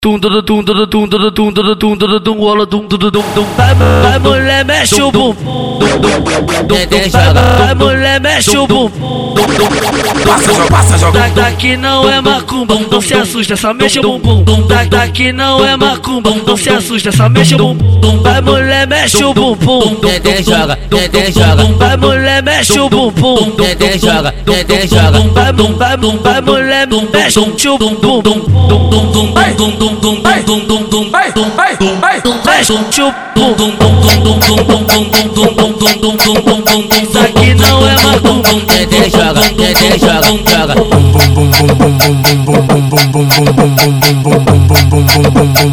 Tum tum tum tum tum tum tum tum tum tum tum rola tum tum tum tum vai vai mulher mexe o bumbum vai mulher mexe o bumbum Passa, joga, passa, joga. daqui não é macumba não se assusta só mexe o bumbum daqui não é macumba não se assusta só mexe o bumbum vai mulher mexe o bumbum Dedê joga, dedê joga. vai mulher mexe o bumbum Dedê joga, dedê joga. vai vai vai mulher mexe o bumbum dum, dum, vai, dum, dum, dum, vai, dum, vai, dum, vai, dum, vai, mexe dum. o bumbum Isso aqui não é macumba Dedê joga, dedê joga, joga.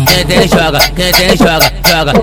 Dedê joga, dedê joga, joga.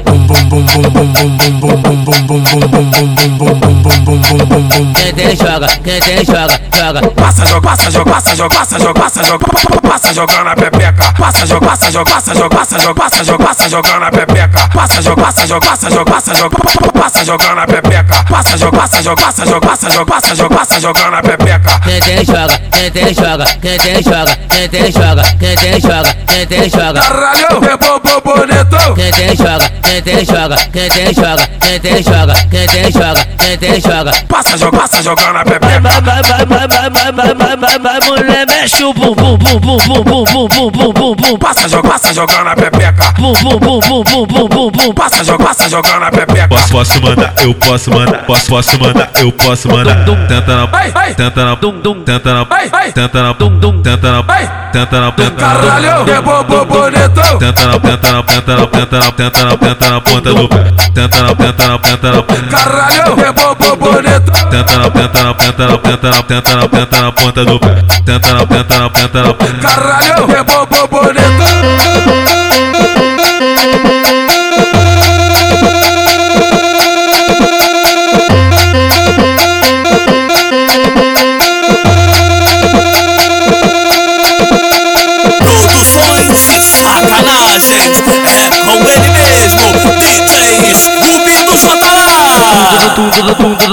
Dedê joga, dedê joga, joga. Passa, joga, passa, joga, passa, joga, passa, joga, passa, joga, passa jogando a pepeca. Passa, joga, passa, joga, passa, joga, passa, joga, passa, joga, passa jogando a pepeca. Passa, joga, passa, joga, passa, joga, passa, joga, passa jogando a pepeca. Passa, joga, passa, joga, passa, joga, passa, joga, passa, joga, passa jogando a pepeca. Dedê joga, dedê joga, dedê joga, dedê joga, dedê joga, dedê joga. Caralho, é bobo bonito. Dedê joga, dedê joga, dedê joga, dedê joga, dedê joga, dedê joga. Passa, joga, passa jogando a Vai, pepeca. vai, vai, vai, vai, vai, vai, vai, vai, vai, vai, mulher mexe o bumbum, bum, bum, bum, bum, bum, bum, bum, bum, bum, Passa, joga, passa jogando a pepeca. bum, bum, bum, bum, bum, bum, bum, bum. Passa, joga, passa jogando a pepeca. Posso, posso mandar, eu posso mandar, posso, posso mandar, eu posso mandar. Tenta na, tenta na, tenta na, Vai, vai. Tenta na, Dum, dum. tenta na, Vai. tenta na, tenta. Caralho, é bobo bonito. Tenta na, tenta na, tenta na, tenta na, tenta na, tenta na ponta do pé. Tenta na, tenta na, tenta na, Caralho, é bobo bonito. tenta na, tenta na, tenta na, tenta na, tenta na, tenta na ponta do pé. Tenta na, tenta na, tenta na, Caralho, é bobo bonito.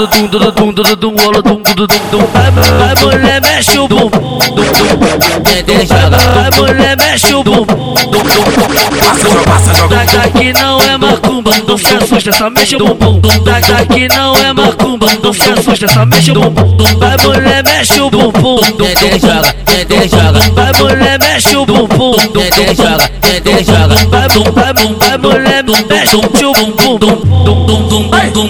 do dum do dum do dum olo dum do dum dum. Vai mulher mexe o bum dum dum. Entendeu? Vai mulher mexe o bum dum dum. Passa joga passa joga. Daqui não é macumba, não se assusta, só mexe o Tá Daqui não é macumba, não se assusta, só mexe o bumbum. Vai mulher mexe o bumbum. Entendeu? Joga, entendeu? Joga. Vai mulher mexe o bumbum. Entendeu? Joga, entendeu? Joga. Vai bum, vai bum, vai mulher bum mexe o bumbum.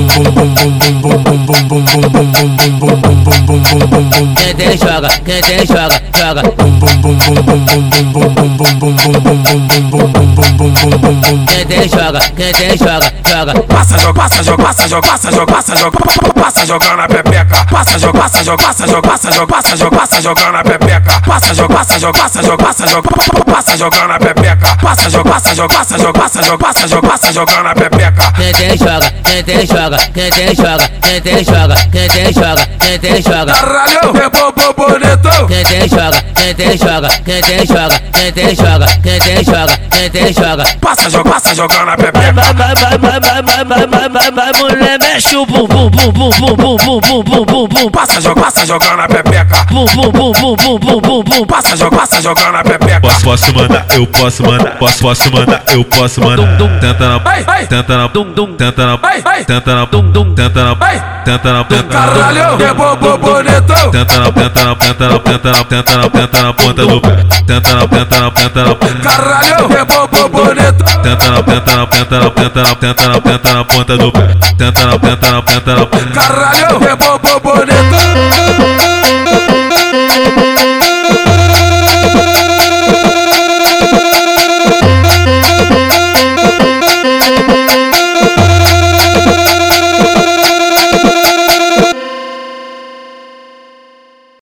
é macumba. Dedê joga, dedê joga, joga. Joga, dedê joga, joga. Joga, dedê joga, joga. Passa, joga, passa, joga, passa, joga, passa, joga, passa, joga, passa jogando a pepeca. Passa, joga, passa, joga, passa, joga, passa, joga, passa, joga, passa jogando a pepeca. Passa, joga, passa, joga, passa, joga, passa, joga, passa jogando a pepeca. Passa, joga, passa, joga, passa, joga, passa, joga, passa, joga, passa jogando pepeca. Dedê joga, dedê joga, joga, quem tem joga, quem tem joga, quem tem joga, quem tem joga. Caralho, é bobo bonito. Quem tem joga, quem tem joga, quem tem joga, quem tem joga, quem tem joga, quem tem joga. Passa, joga, passa jogando a pepe vai, vai, mulher mexe o bumbum, bum, bum, bum, bum, bum, bum, bum, bum, bum. Passa, joga, passa jogando a pepeca. Bum, bum, bum, bum, bum, bum, bum, bum. Passa, joga, passa jogando a pepeca. Posso, posso mandar, eu posso mandar, posso, posso mandar, eu posso mandar. Tenta na, Vai, vai. tenta na, Dum, dum. tenta na, Vai, vai. tenta na, Dum, dum. tenta na, Vai. tenta na, tenta na. Caralho, é bobo bonito. Tenta na, tenta na, tenta na, tenta na, tenta na, tenta na ponta do pé. Tenta na, tenta na, tenta na, Caralho, é bobo bonito. tenta na, tenta na, tenta na, tenta na, tenta na, tenta na ponta do pé novo. Tenta não, tenta. Caralho, é bobo,